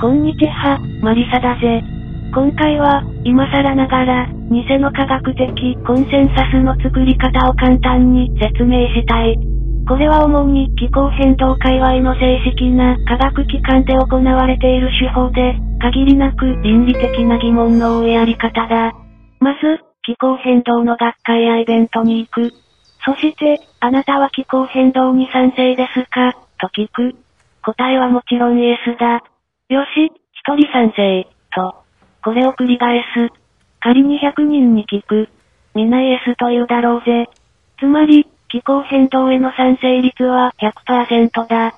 こんにちは、マリサだぜ。今回は、今更ながら、偽の科学的コンセンサスの作り方を簡単に説明したい。これは主に気候変動界隈の正式な科学機関で行われている手法で、限りなく倫理的な疑問の多いやり方だ。まず、気候変動の学会やイベントに行く。そして、あなたは気候変動に賛成ですか？と聞く。答えはもちろんイエスだ。よし、一人賛成、と。これを繰り返す。仮に100人に聞く。みなイエスと言うだろうぜ。つまり、気候変動への賛成率は100%だ。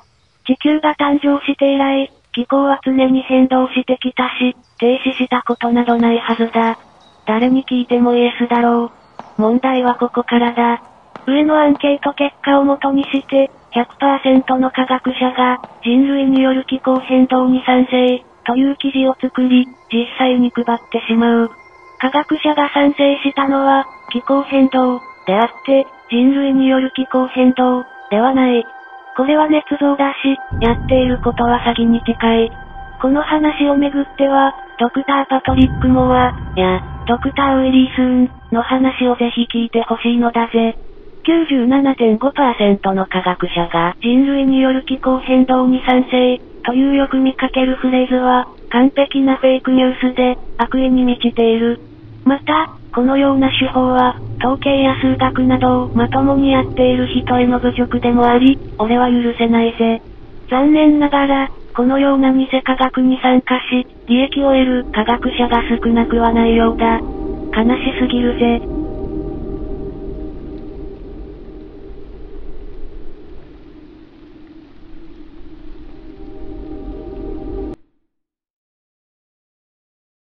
地球が誕生して以来、気候は常に変動してきたし、停止したことなどないはずだ。誰に聞いてもイエスだろう。問題はここからだ。上のアンケート結果をもとにして、100%の科学者が人類による気候変動に賛成という記事を作り、実際に配ってしまう。科学者が賛成したのは気候変動であって、人類による気候変動ではない。これは捏造だし、やっていることは詐欺に近い。この話をめぐっては、ドクターパトリック・モア、や、ドクター・ウィリー・スーンの話をぜひ聞いてほしいのだぜ。97.5%の科学者が人類による気候変動に賛成というよく見かけるフレーズは完璧なフェイクニュースで悪意に満ちている。また、このような手法は統計や数学などをまともにやっている人への侮辱でもあり、俺は許せないぜ。残念ながら、このような偽科学に参加し、利益を得る科学者が少なくはないようだ。悲しすぎるぜ。